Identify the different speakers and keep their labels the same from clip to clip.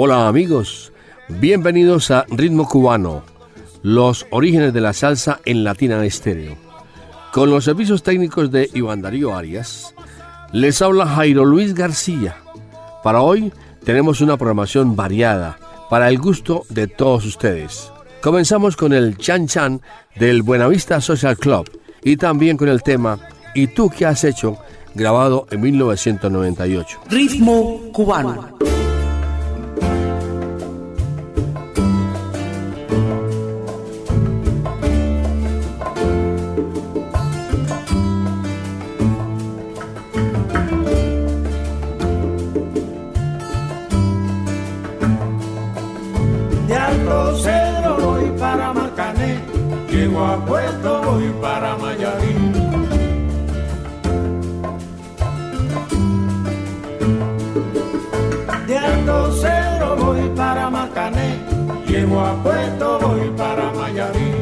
Speaker 1: Hola amigos, bienvenidos a Ritmo Cubano, los orígenes de la salsa en Latina Estéreo. Con los servicios técnicos de Iván Darío Arias, les habla Jairo Luis García. Para hoy tenemos una programación variada para el gusto de todos ustedes. Comenzamos con el Chan Chan del Buenavista Social Club y también con el tema ¿Y tú qué has hecho? grabado en 1998.
Speaker 2: Ritmo cubano.
Speaker 3: rumbo a Puerto voy para Miami.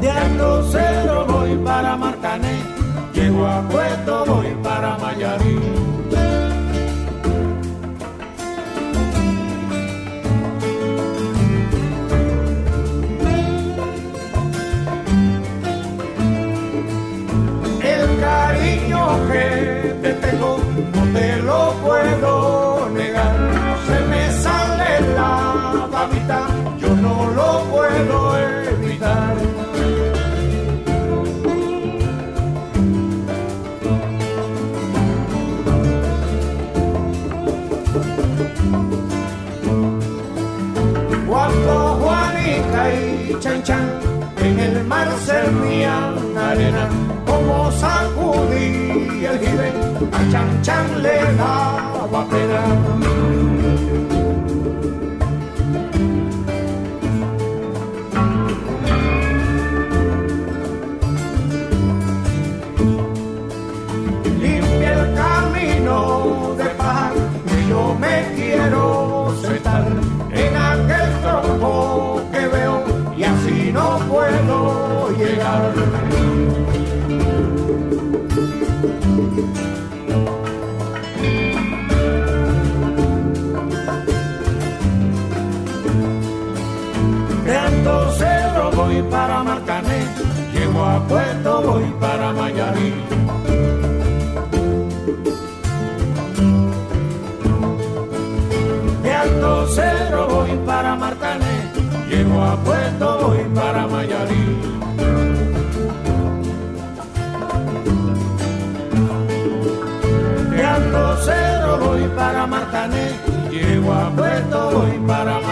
Speaker 2: De al
Speaker 3: voy para Marcané, llego a Puerto voy para Miami. no te lo puedo negar. Se me sale la babita, yo no lo puedo evitar. Cuando Juanita y Chan Chan en el mar servían arena el jibe, a chan chan le daba
Speaker 2: pena. De Alto Cedro voy para Martané, llego a Puerto, voy para Mayarí. De Alto Cedro voy para Martané, llego a Puerto, voy para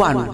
Speaker 4: cubano.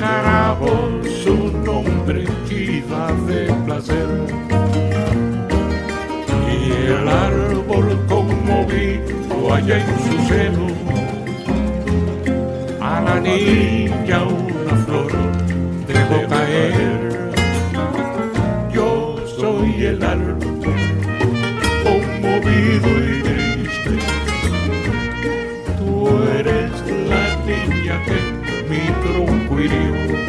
Speaker 3: carajo su nombre chiva de placer. Y el árbol conmovido allá en su seno, a la niña una flor
Speaker 1: dejó caer. Yo soy el árbol conmovido wheel.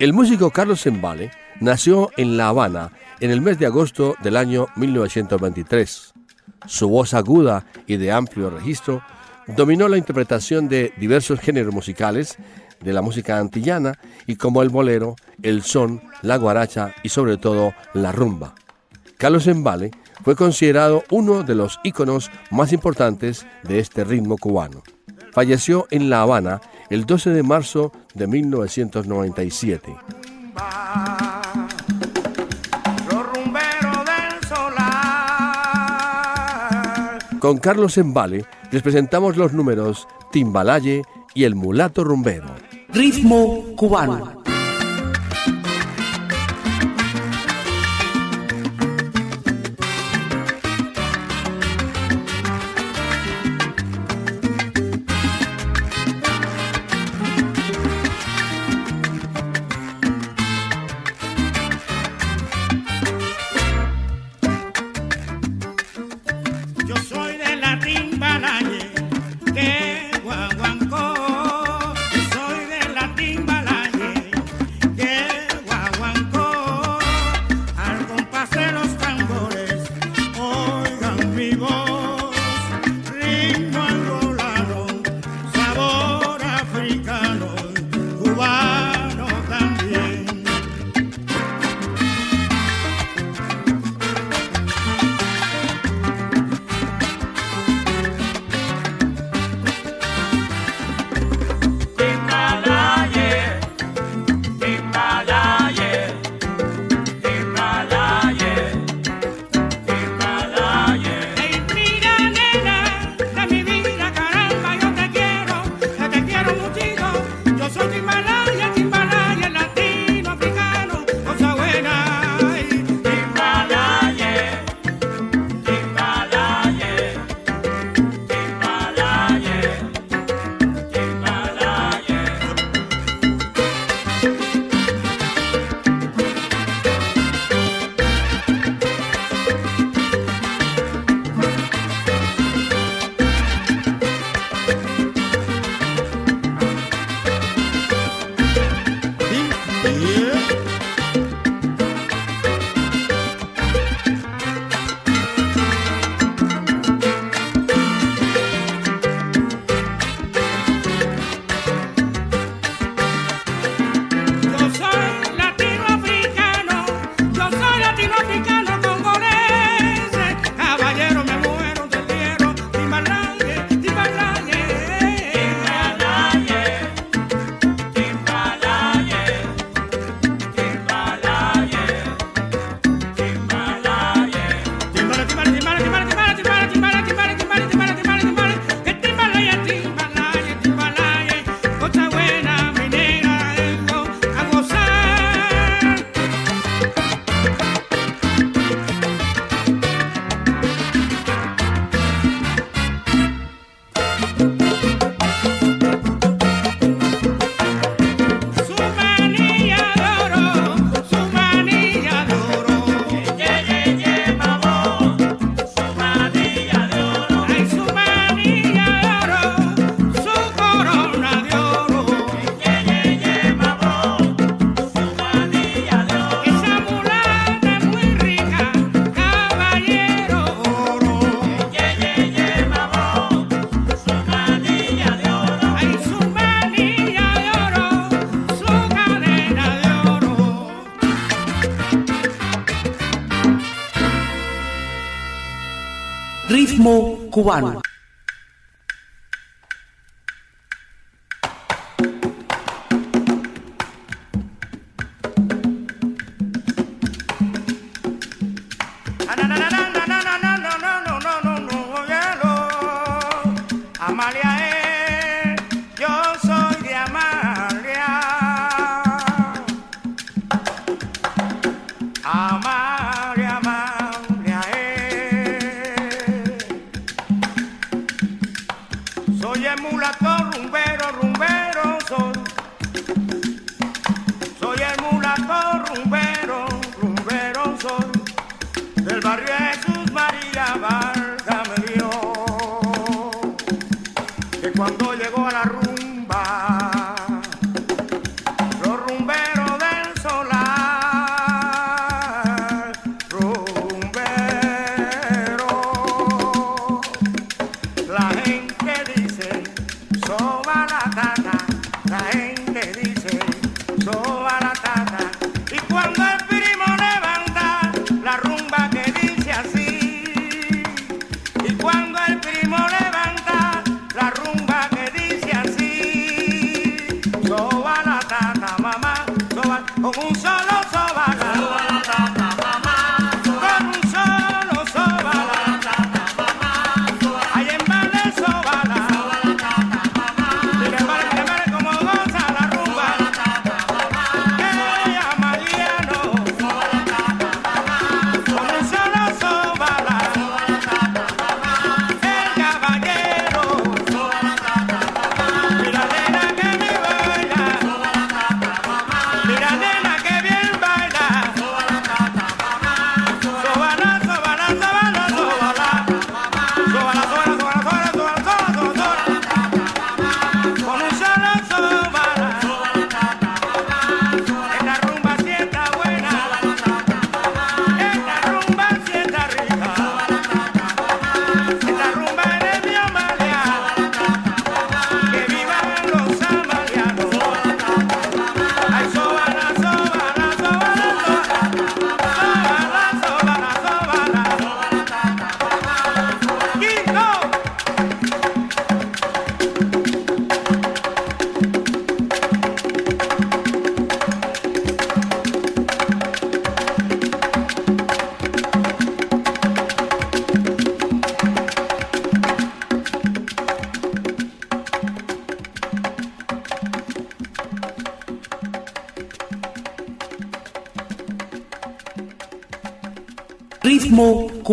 Speaker 1: El músico Carlos Embale nació en La Habana en el mes de agosto del año 1923. Su voz aguda y de amplio registro dominó la interpretación de diversos géneros musicales de la música antillana y como el bolero, el son, la guaracha y sobre todo la rumba. Carlos Embale fue considerado uno de los íconos más importantes de este ritmo cubano. Falleció en La Habana el 12 de marzo de 1997. Con Carlos Embale les presentamos los números Timbalaye y El Mulato Rumbero.
Speaker 2: Ritmo cubano. Ritmo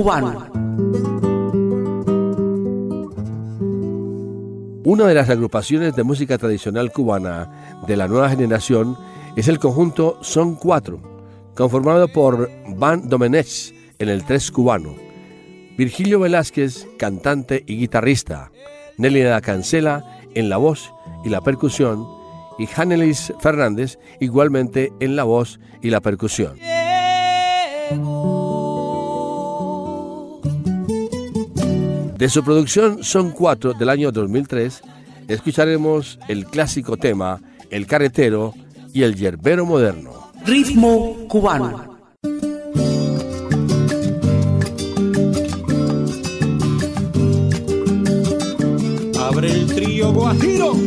Speaker 2: cubano.
Speaker 1: Una de las agrupaciones de música tradicional cubana de la nueva generación es el conjunto Son 4, conformado por Van Domenech en el tres cubano, Virgilio Velázquez, cantante y guitarrista, Nelly da Cancela en la voz y la percusión, y Hanelis Fernández igualmente en la voz y la percusión. De su producción Son Cuatro del año 2003, escucharemos el clásico tema El carretero y el yerbero moderno.
Speaker 2: Ritmo cubano.
Speaker 5: Abre el trío guajiro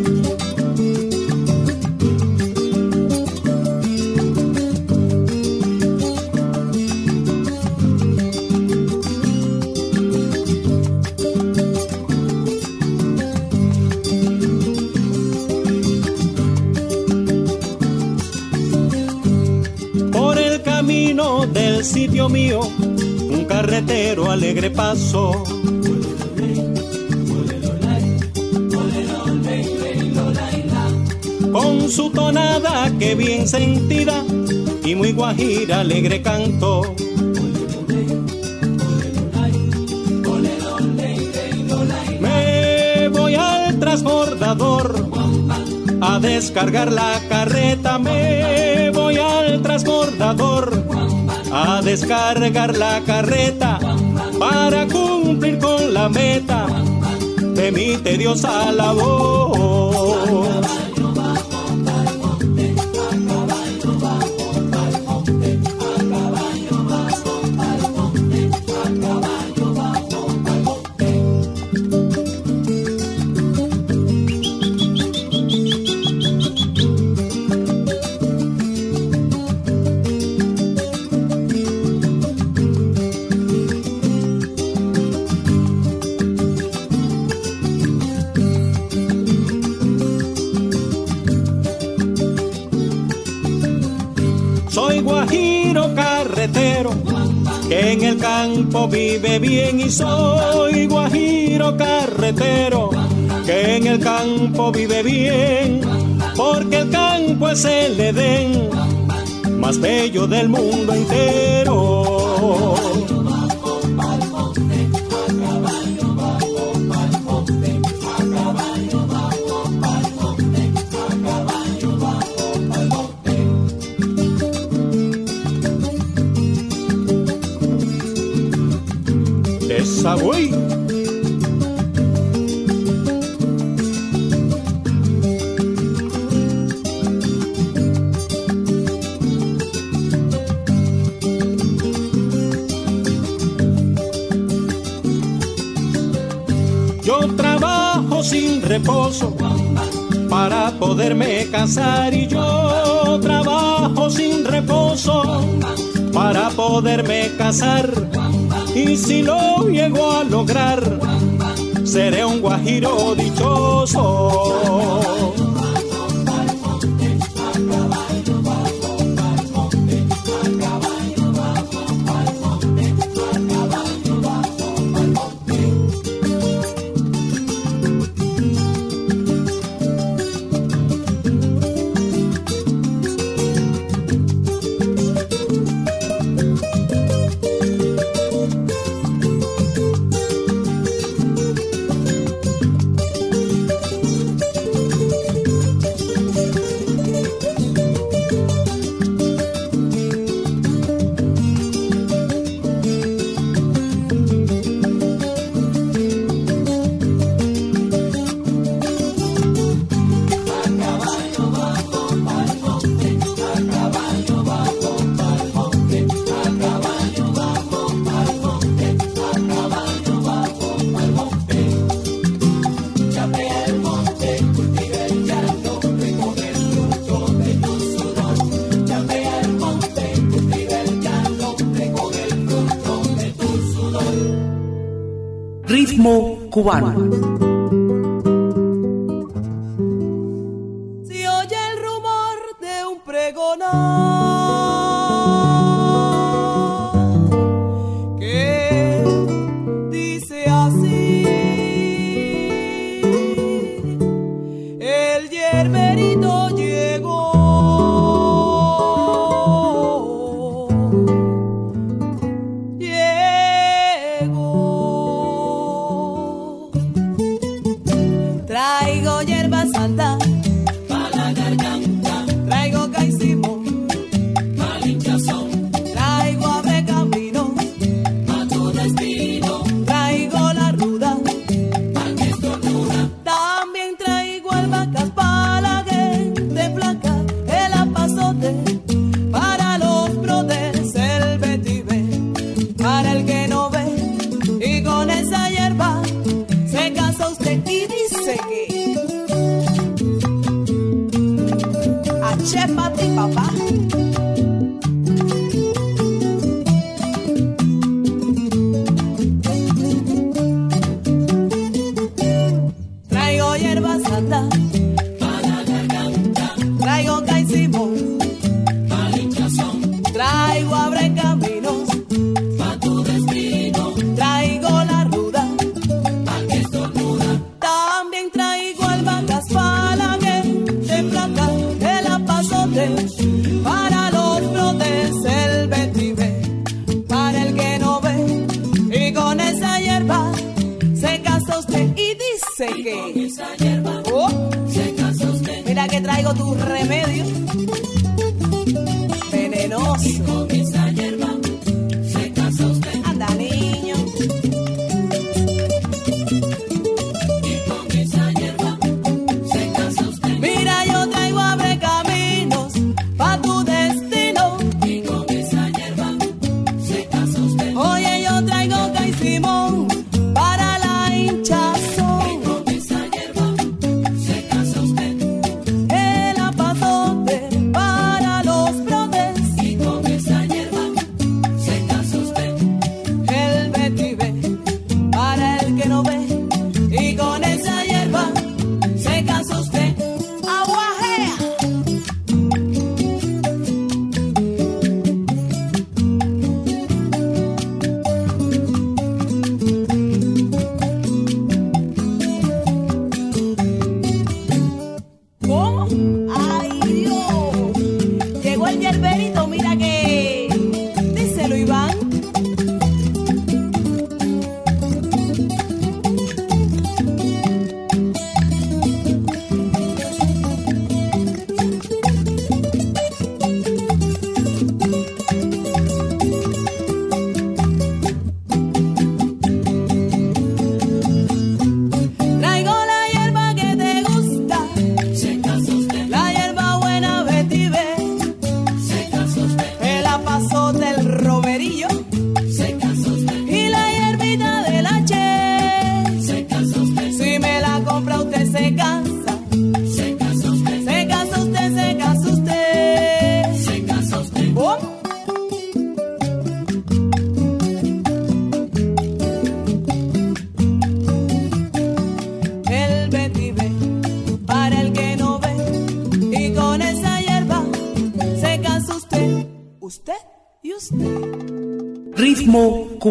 Speaker 5: alegre. Con su tonada que bien sentida y muy guajira alegre canto. Me voy al transbordador a descargar la carreta, me voy al transbordador a descargar la carreta para cumplir con la meta de mi tediosa labor. Que en el campo vive bien y soy guajiro carretero que en el campo vive bien porque el campo es el Edén más bello del mundo entero. Esa sin reposo para poderme casar y yo trabajo sin reposo para poderme casar y si lo llego a lograr seré un guajiro dichoso.
Speaker 6: Cubano.
Speaker 7: Love.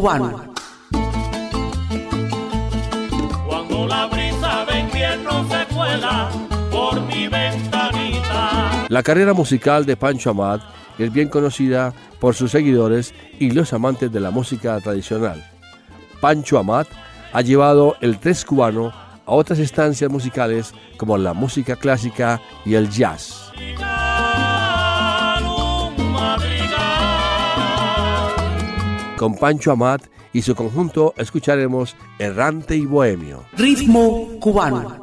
Speaker 7: Cubano.
Speaker 8: Cuando la brisa de invierno se cuela por mi ventanita.
Speaker 1: La carrera musical de Pancho Amat es bien conocida por sus seguidores y los amantes de la música tradicional. Pancho Amat ha llevado el tres cubano a otras instancias musicales como la música clásica y el jazz. Con Pancho Amat y su conjunto escucharemos Errante y Bohemio.
Speaker 7: Ritmo cubano.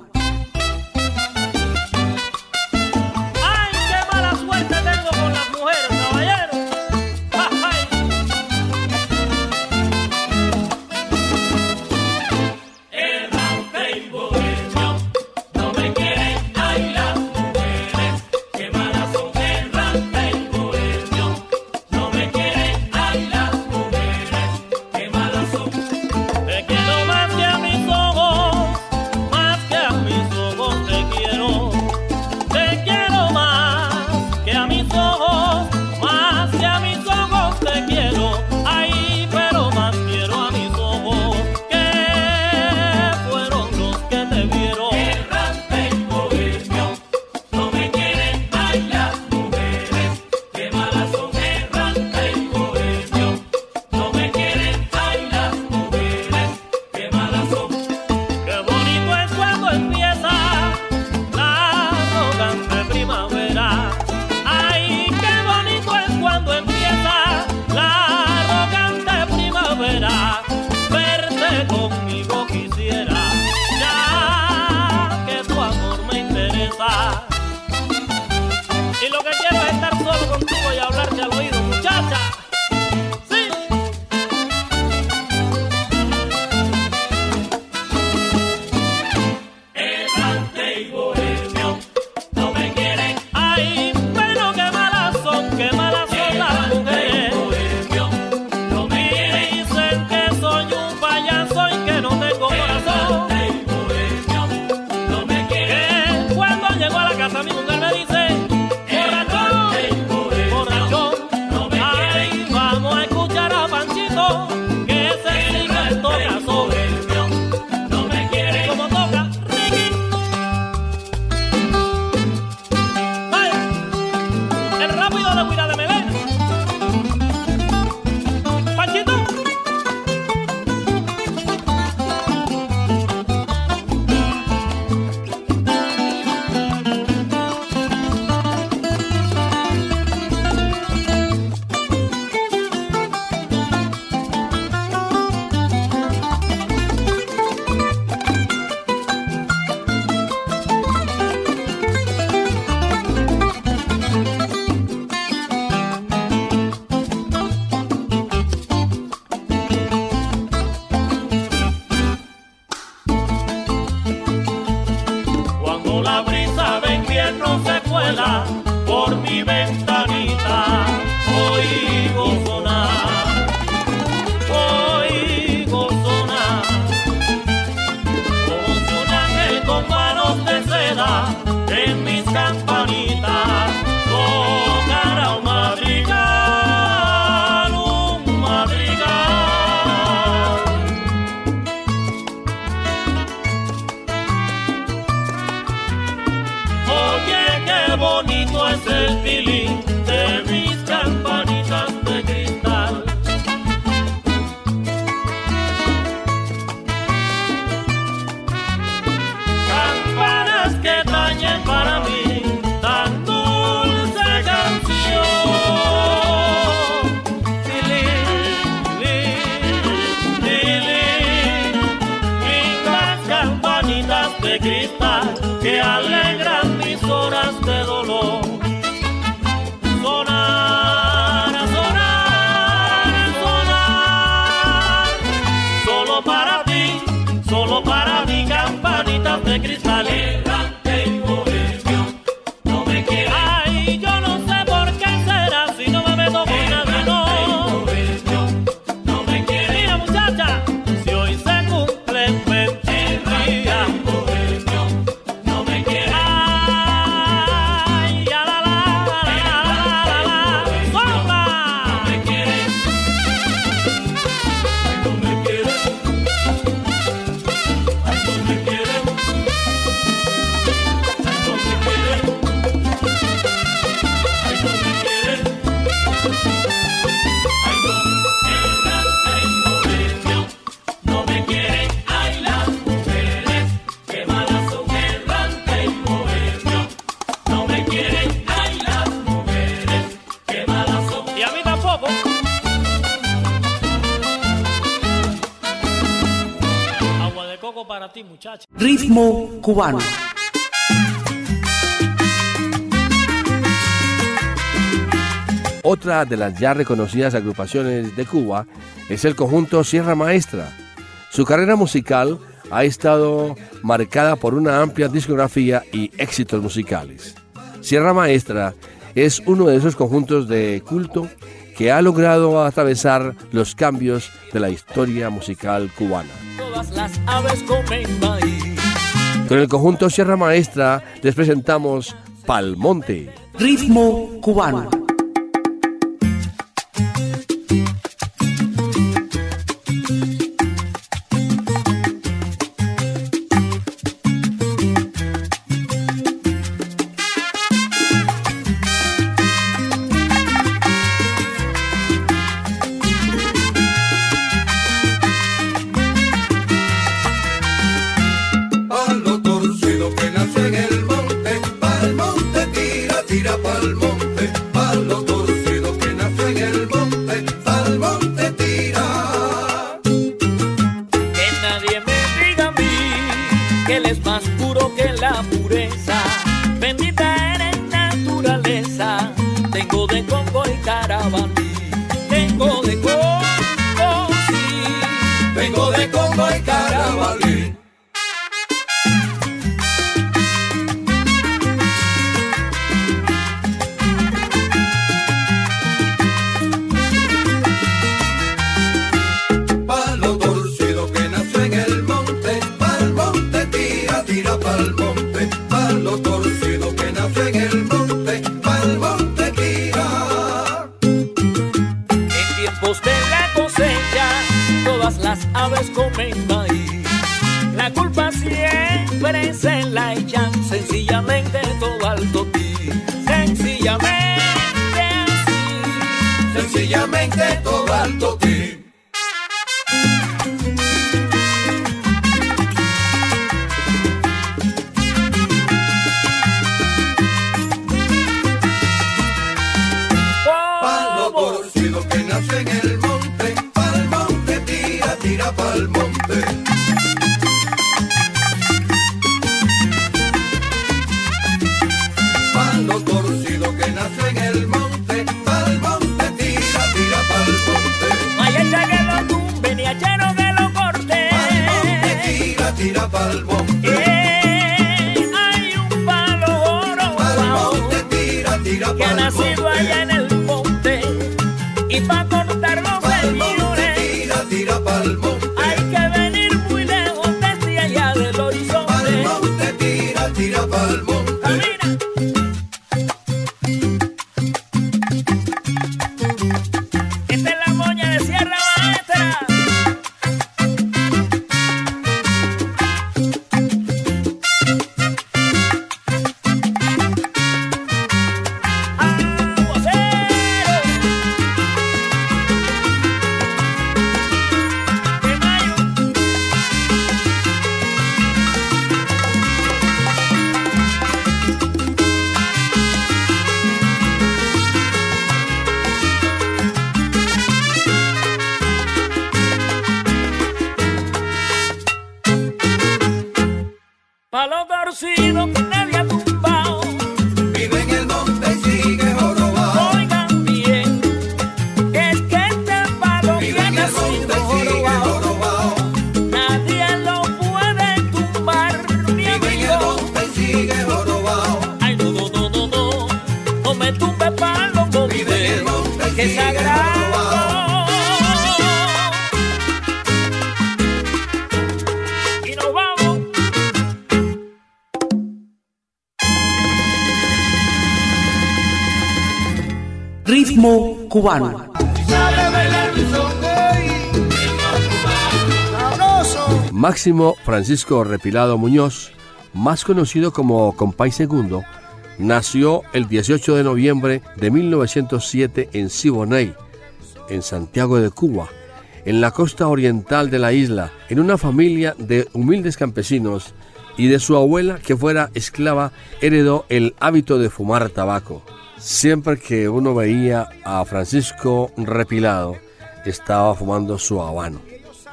Speaker 1: Otra de las ya reconocidas agrupaciones de Cuba es el conjunto Sierra Maestra. Su carrera musical ha estado marcada por una amplia discografía y éxitos musicales. Sierra Maestra es uno de esos conjuntos de culto que ha logrado atravesar los cambios de la historia musical cubana.
Speaker 9: Todas las aves comen maíz.
Speaker 1: Con el conjunto Sierra Maestra les presentamos Palmonte.
Speaker 10: Ritmo cubano.
Speaker 1: Máximo Francisco Repilado Muñoz, más conocido como Compay Segundo, nació el 18 de noviembre de 1907 en Siboney, en Santiago de Cuba, en la costa oriental de la isla, en una familia de humildes campesinos y de su abuela, que fuera esclava, heredó el hábito de fumar tabaco. Siempre que uno veía a Francisco Repilado, estaba fumando su habano.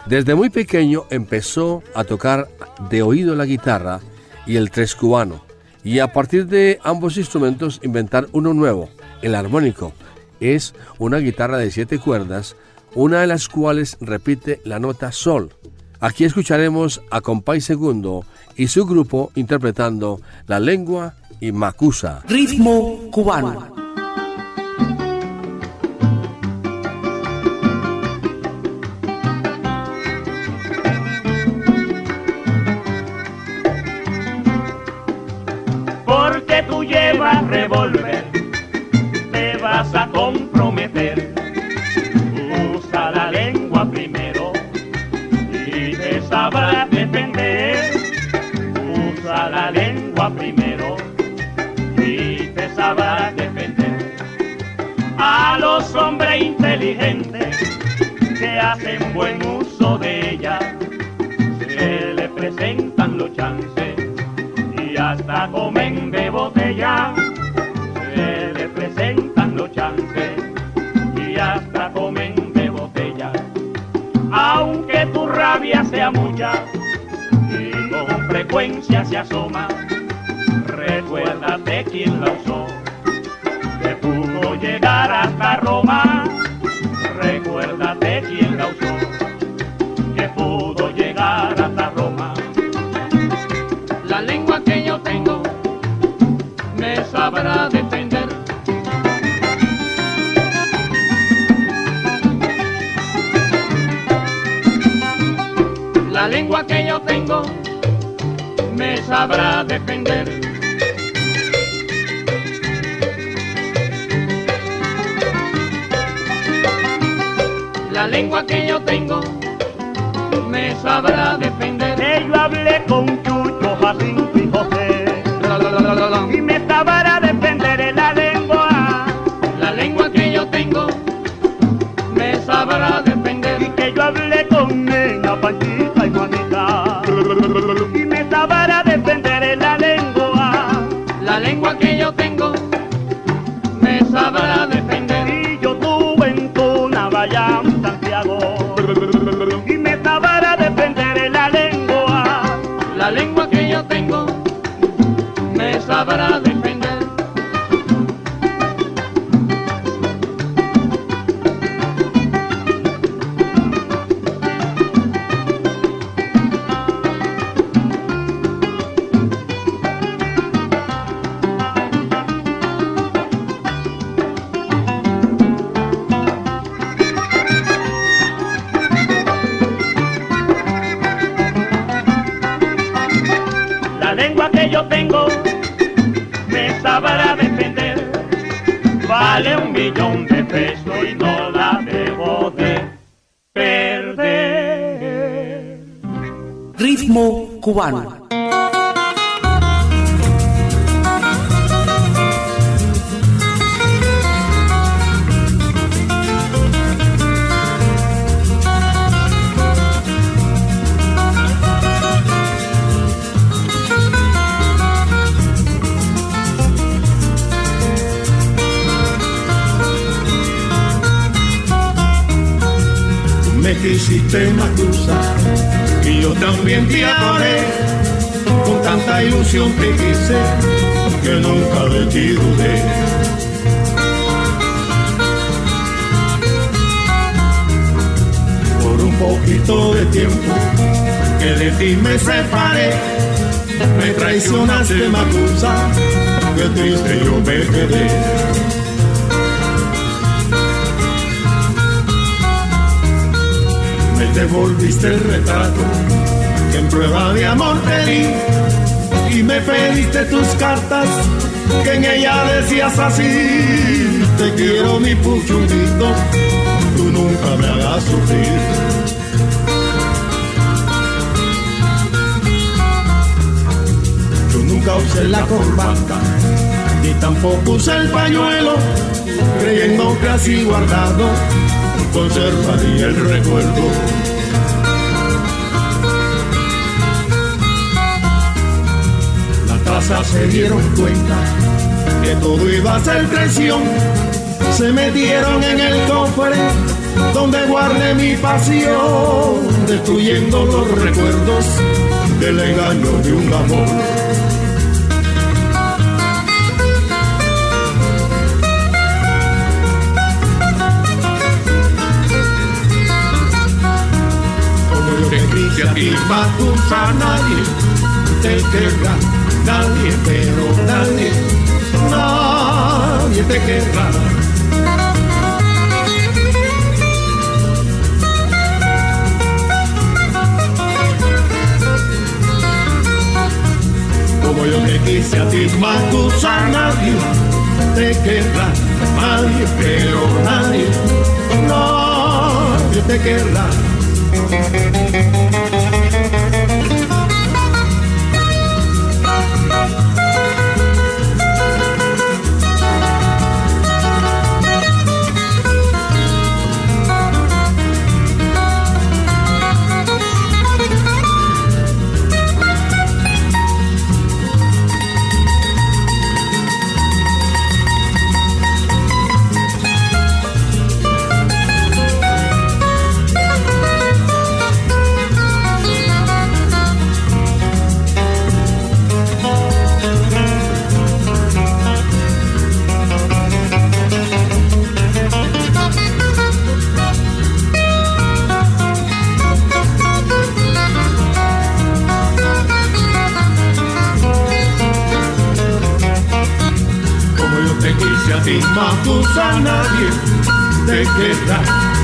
Speaker 1: Desde muy pequeño empezó a tocar de oído la guitarra y el tres cubano, y a partir de ambos instrumentos inventar uno nuevo, el armónico. Es una guitarra de siete cuerdas, una de las cuales repite la nota sol. Aquí escucharemos a Compay Segundo y su grupo interpretando La Lengua y Macusa.
Speaker 2: Ritmo cubano.
Speaker 11: Buen uso de ella, se le presentan los chances y hasta comen de botella. Se le presentan los chances y hasta comen de botella. Aunque tu rabia sea mucha y con frecuencia se asoma, recuérdate quién la usó, que pudo llegar hasta Roma. Recuérdate lengua que yo tengo me sabrá defender. La lengua que yo tengo me sabrá defender. Que yo hablé con Chucho, Jacinto y José. Y me sabrá defender en la lengua. La lengua que yo tengo me sabrá defender. Y que yo hablé con Nena, Panchita lengua que yo tengo me sabrá defender. Vale un millón de pesos y no la debo de perder.
Speaker 2: Ritmo cubano.
Speaker 12: Me quisiste Macusa y yo también te adoré. Con tanta ilusión te quise que nunca de ti dudé. Por un poquito de tiempo que de ti me separé, me traicionaste Macusa, que triste yo me quedé. Me devolviste el retrato que en prueba de amor te di y me pediste tus cartas que en ella decías así te quiero mi puchudito tú nunca me hagas sufrir yo nunca usé la corbata ni tampoco usé el pañuelo creyendo que así guardado conservaría el recuerdo. Se dieron cuenta que todo iba a ser traición. Se metieron en el cofre donde guarde mi pasión, destruyendo los recuerdos del engaño de un amor. Como yo a ti, a nadie te querrá, nadie, pero nadie, nadie te querrá. como yo te quise a ti, Matusa, nadie te querrá, nadie, pero nadie, nadie te querrá. Matusa, nadie te querrá,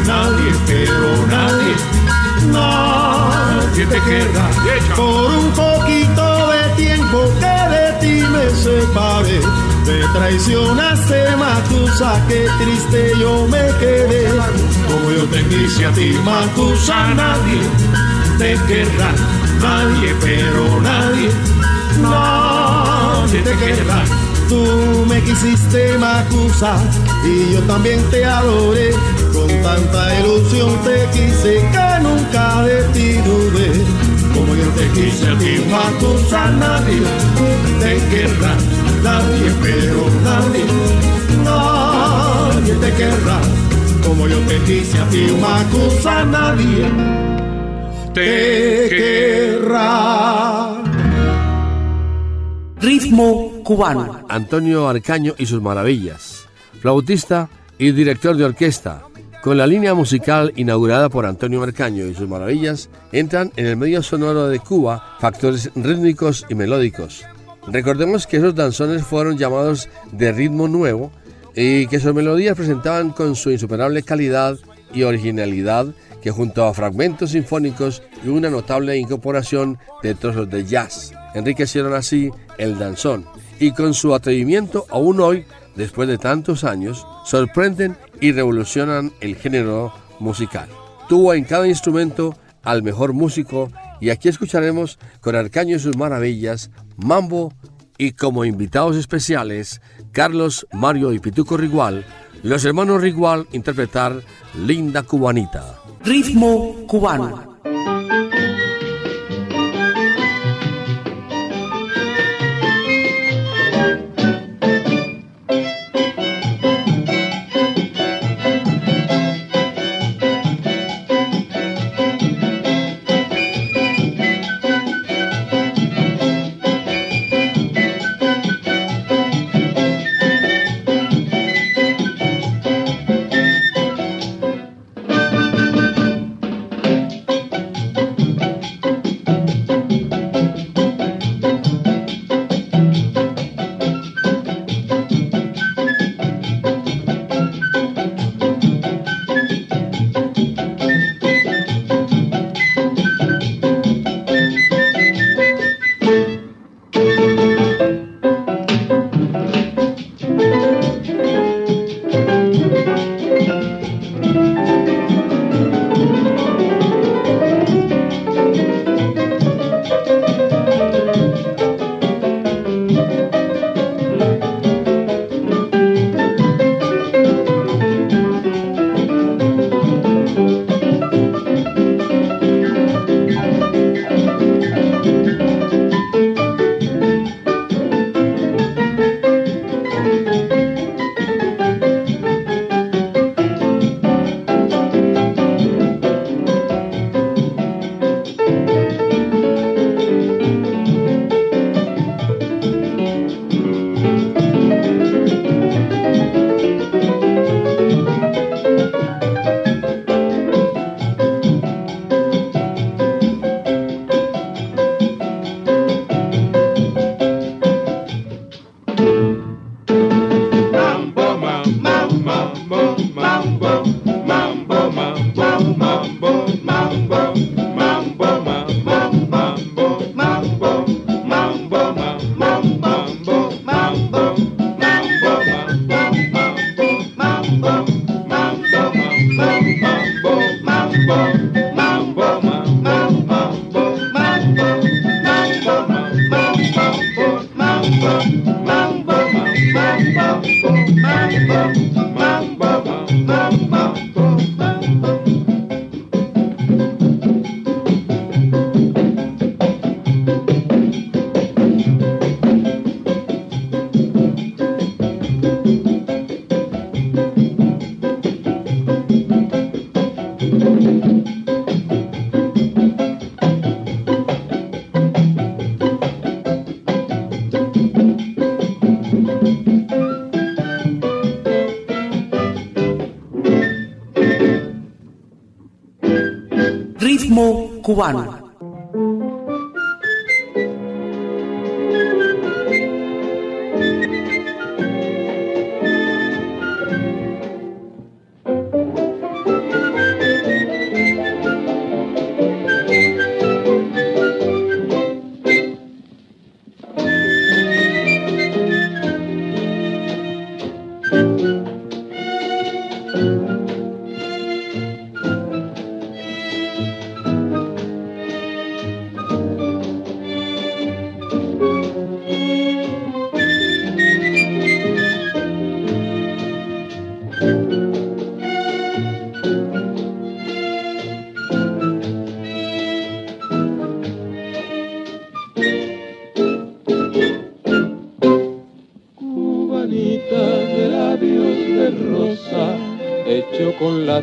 Speaker 12: nadie, pero nadie, nadie te querrá. Por un poquito de tiempo que de ti me separé, me traicionaste, Matusa, qué triste yo me quedé. Como yo te quise a ti, Matusa, nadie te querrá, nadie, pero nadie, nadie te querrá. Tú me quisiste Macusa y yo también te adoré. Con tanta ilusión te quise que nunca de ti dudé. Como yo te quise a ti Macusa, nadie te querrá, nadie, pero nadie, nadie te querrá. Como yo te quise a ti Macusa, nadie te querrá.
Speaker 2: Ritmo cubano.
Speaker 1: Antonio Arcaño y sus maravillas, flautista y director de orquesta. Con la línea musical inaugurada por Antonio Arcaño y sus maravillas, entran en el medio sonoro de Cuba factores rítmicos y melódicos. Recordemos que esos danzones fueron llamados de ritmo nuevo y que sus melodías presentaban con su insuperable calidad y originalidad que junto a fragmentos sinfónicos y una notable incorporación de trozos de jazz, enriquecieron así el danzón y con su atrevimiento aún hoy, después de tantos años, sorprenden y revolucionan el género musical. Tuvo en cada instrumento al mejor músico y aquí escucharemos con Arcaño y sus maravillas, Mambo y como invitados especiales, Carlos, Mario y Pituco Rigual, los hermanos Rigual interpretar Linda Cubanita.
Speaker 2: Ritmo cubano.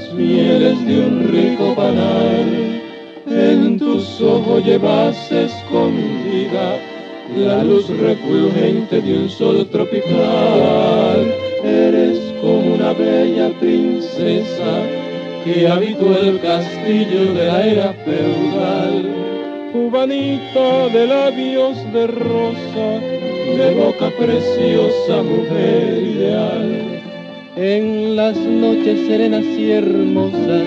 Speaker 13: Las mieles de un rico panal. En tus ojos llevas escondida la luz refulgente de un sol tropical. Eres como una bella princesa que habitó el castillo de la era feudal. Cubanita de labios de rosa, de boca preciosa, mujer ideal. En las noches serenas y hermosas,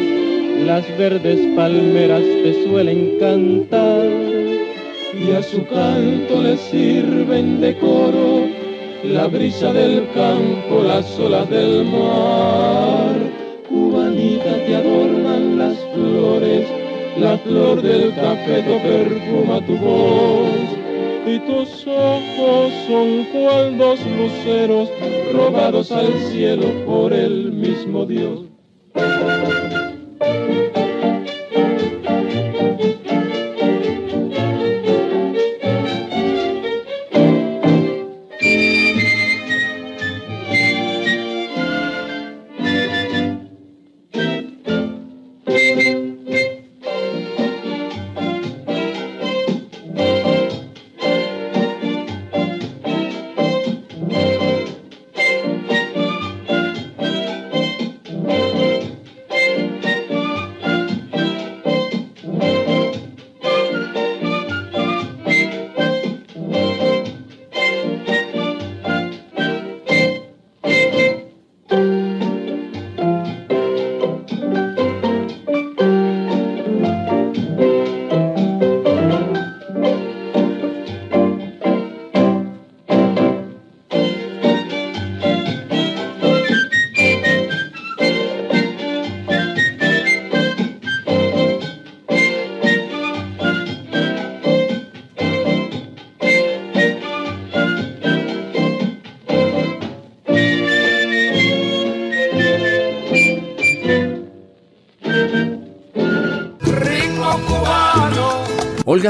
Speaker 13: las verdes palmeras te suelen cantar y a su canto le sirven de coro la brisa del campo, las olas del mar. Cubanita te adornan las flores, la flor del cafeto perfuma tu voz. Y tus ojos son cual dos luceros robados al cielo por el mismo Dios.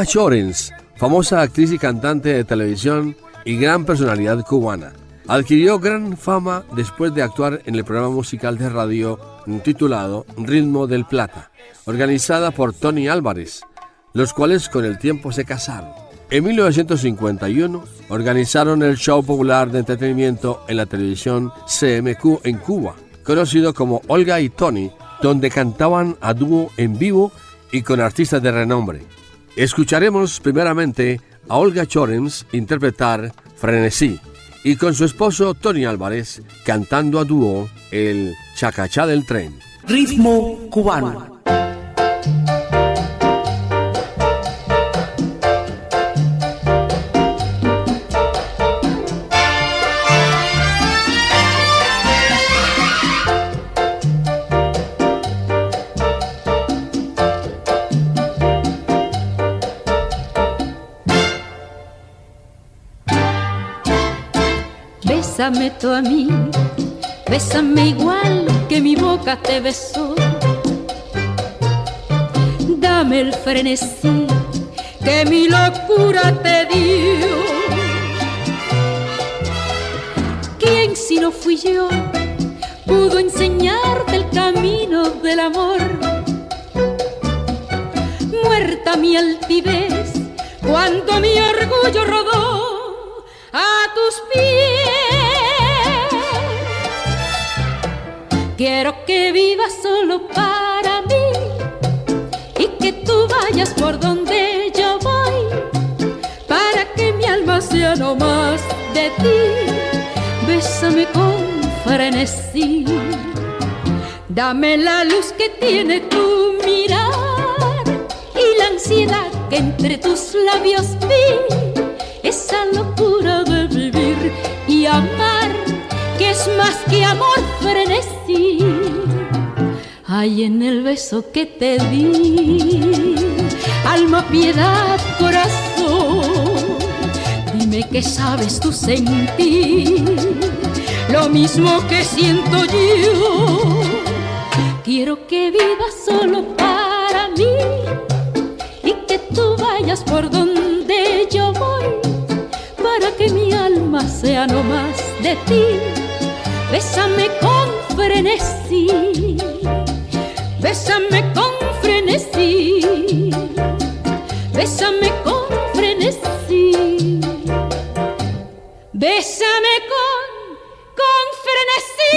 Speaker 1: Chorens, famosa actriz y cantante de televisión y gran personalidad cubana, adquirió gran fama después de actuar en el programa musical de radio titulado Ritmo del Plata, organizada por Tony Álvarez, los cuales con el tiempo se casaron. En 1951 organizaron el show popular de entretenimiento en la televisión CMQ en Cuba, conocido como Olga y Tony, donde cantaban a dúo en vivo y con artistas de renombre. Escucharemos primeramente a Olga Chorens interpretar Frenesí y con su esposo Tony Álvarez cantando a dúo el Chacachá del Tren.
Speaker 2: Ritmo cubano.
Speaker 14: Bésame tú a mí, bésame igual que mi boca te besó. Dame el frenesí que mi locura te dio. ¿Quién si no fui yo pudo enseñarte el camino del amor? despierta mi altivez cuando mi orgullo rodó a tus pies. Quiero que vivas solo para mí y que tú vayas por donde yo voy para que mi alma sea no más de ti. Bésame con frenesí. Dame la luz que tiene tu mirar y la ansiedad que entre tus labios vi. Esa locura de vivir y amar que es más que amor frenesí. Hay en el beso que te di, alma, piedad, corazón. Dime que sabes tú sentir lo mismo que siento yo. Quiero que vivas solo para mí y que tú vayas por donde yo voy para que mi alma sea no más de ti. Bésame con frenesí, bésame con frenesí, bésame con frenesí, bésame con, con frenesí.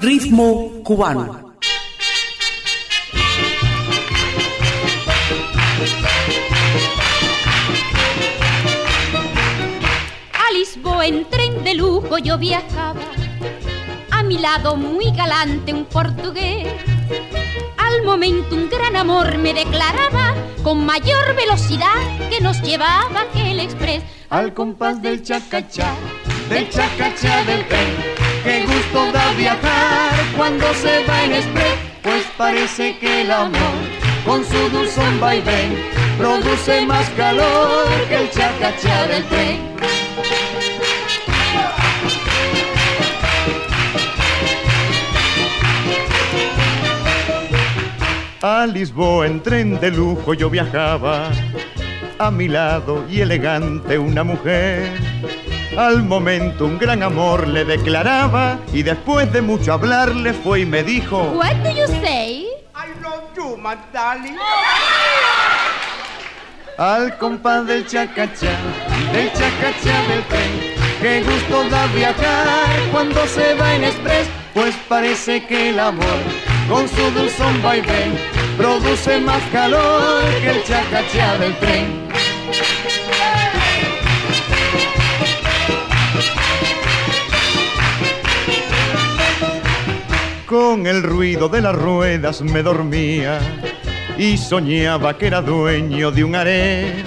Speaker 2: Ritmo cubano.
Speaker 15: De lujo yo viajaba, a mi lado muy galante un portugués. Al momento un gran amor me declaraba con mayor velocidad que nos llevaba aquel express.
Speaker 16: Al compás del chacachá, del chacachá del tren, qué gusto da viajar cuando se va en express, pues parece que el amor con su dulzón vaivén produce más calor que el chacachá del tren. A Lisboa en tren de lujo yo viajaba, a mi lado y elegante una mujer. Al momento un gran amor le declaraba y después de mucho hablar le fue y me dijo
Speaker 15: What do you say?
Speaker 17: I love you, my darling.
Speaker 16: Al compás del chacachá, del chacachá del tren, qué gusto da viajar cuando se va en express, pues parece que el amor con su dulzón vaivén produce más calor que el chacachá del tren. Con el ruido de las ruedas me dormía y soñaba que era dueño de un harén.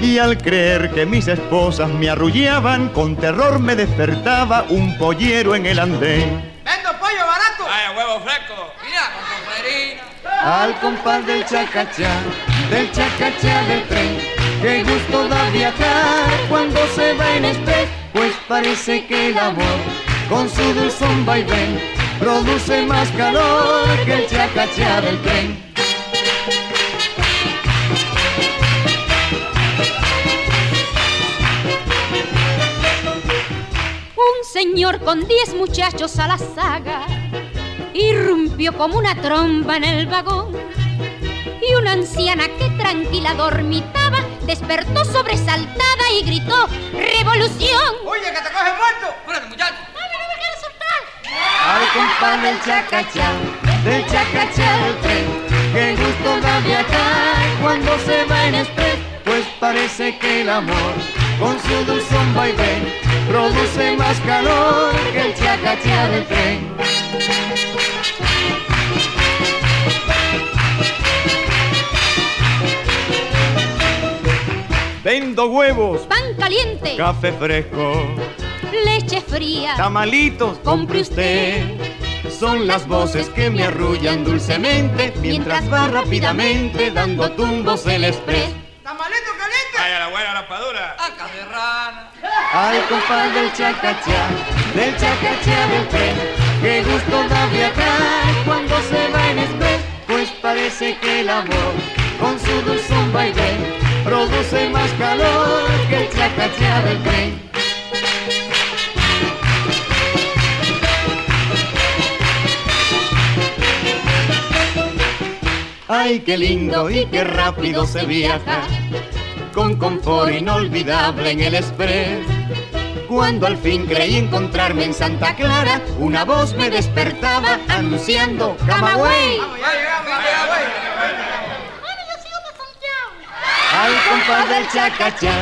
Speaker 16: Y al creer que mis esposas me arrullaban, con terror me despertaba un pollero en el andén.
Speaker 17: Vendo pollo barato.
Speaker 18: Ay, huevo fresco.
Speaker 16: Al compás del chacachá, del chacachá del tren, qué gusto da viajar cuando se va en express, pues parece que el amor con su dulzón vaivén produce más calor que el chacachá del tren.
Speaker 15: Un señor con diez muchachos a la saga irrumpió como una tromba en el vagón y una anciana que tranquila dormitaba despertó sobresaltada y gritó ¡Revolución!
Speaker 17: Oye, que te coge muerto.
Speaker 18: Espérate, muchacho.
Speaker 15: ¡Ay, me lo quiero soltar!
Speaker 16: Al compás del chacachá, del chacachá del tren, qué gusto da viajar cuando se va en express, pues parece que el amor con su dulzón vaivén produce más calor que el chacachá del tren. Vendo huevos,
Speaker 15: Pan caliente,
Speaker 16: café fresco,
Speaker 15: leche fría,
Speaker 16: tamalitos, compre usted. Son las voces que me arrullan dulcemente mientras va rápidamente dando tumbos el express.
Speaker 17: Tamalito caliente.
Speaker 18: Ay, a la buena raspadura.
Speaker 17: Acá de rana.
Speaker 16: Al compás del chacachá, del chacachá del tren, qué gusto da viajar cuando se va en express, pues parece que el amor con su dulzón vaivén produce más calor que el clacatear del tren. Ay, qué lindo y qué rápido se viaja, con confort inolvidable en el express. Cuando al fin creí encontrarme en Santa Clara, una voz me despertaba anunciando Camagüey. Al compás del chacachá,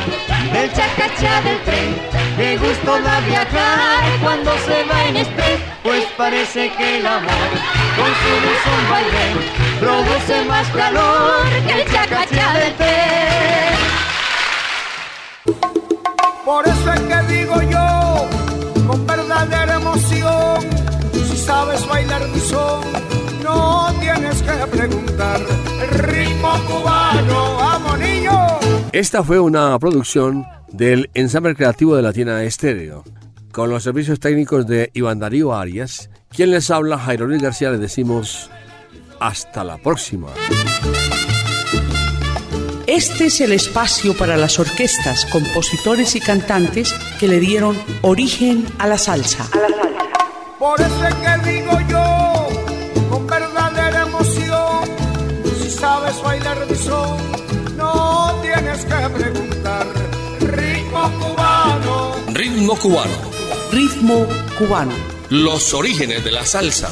Speaker 16: del chacachá del tren, qué gusto da viajar cuando se va en express, pues parece que el amor con su dulzón vaivén produce más calor que el chacachá del tren.
Speaker 2: Por eso es que digo yo, con verdadera emoción, si sabes bailar mi son, no tienes que preguntar. El ritmo cubano.
Speaker 1: Esta fue una producción del ensamble creativo de Latina Estéreo. Con los servicios técnicos de Iván Darío Arias, quien les habla, Jairo Luis García, les decimos hasta la próxima.
Speaker 19: Este es el espacio para las orquestas, compositores y cantantes que le dieron origen a la salsa.
Speaker 2: Por eso es que digo yo, con verdadera emoción, si sabes bailar mi son, tienes que preguntar. Ritmo cubano.
Speaker 4: Ritmo cubano.
Speaker 19: Ritmo cubano.
Speaker 4: Los orígenes de la salsa.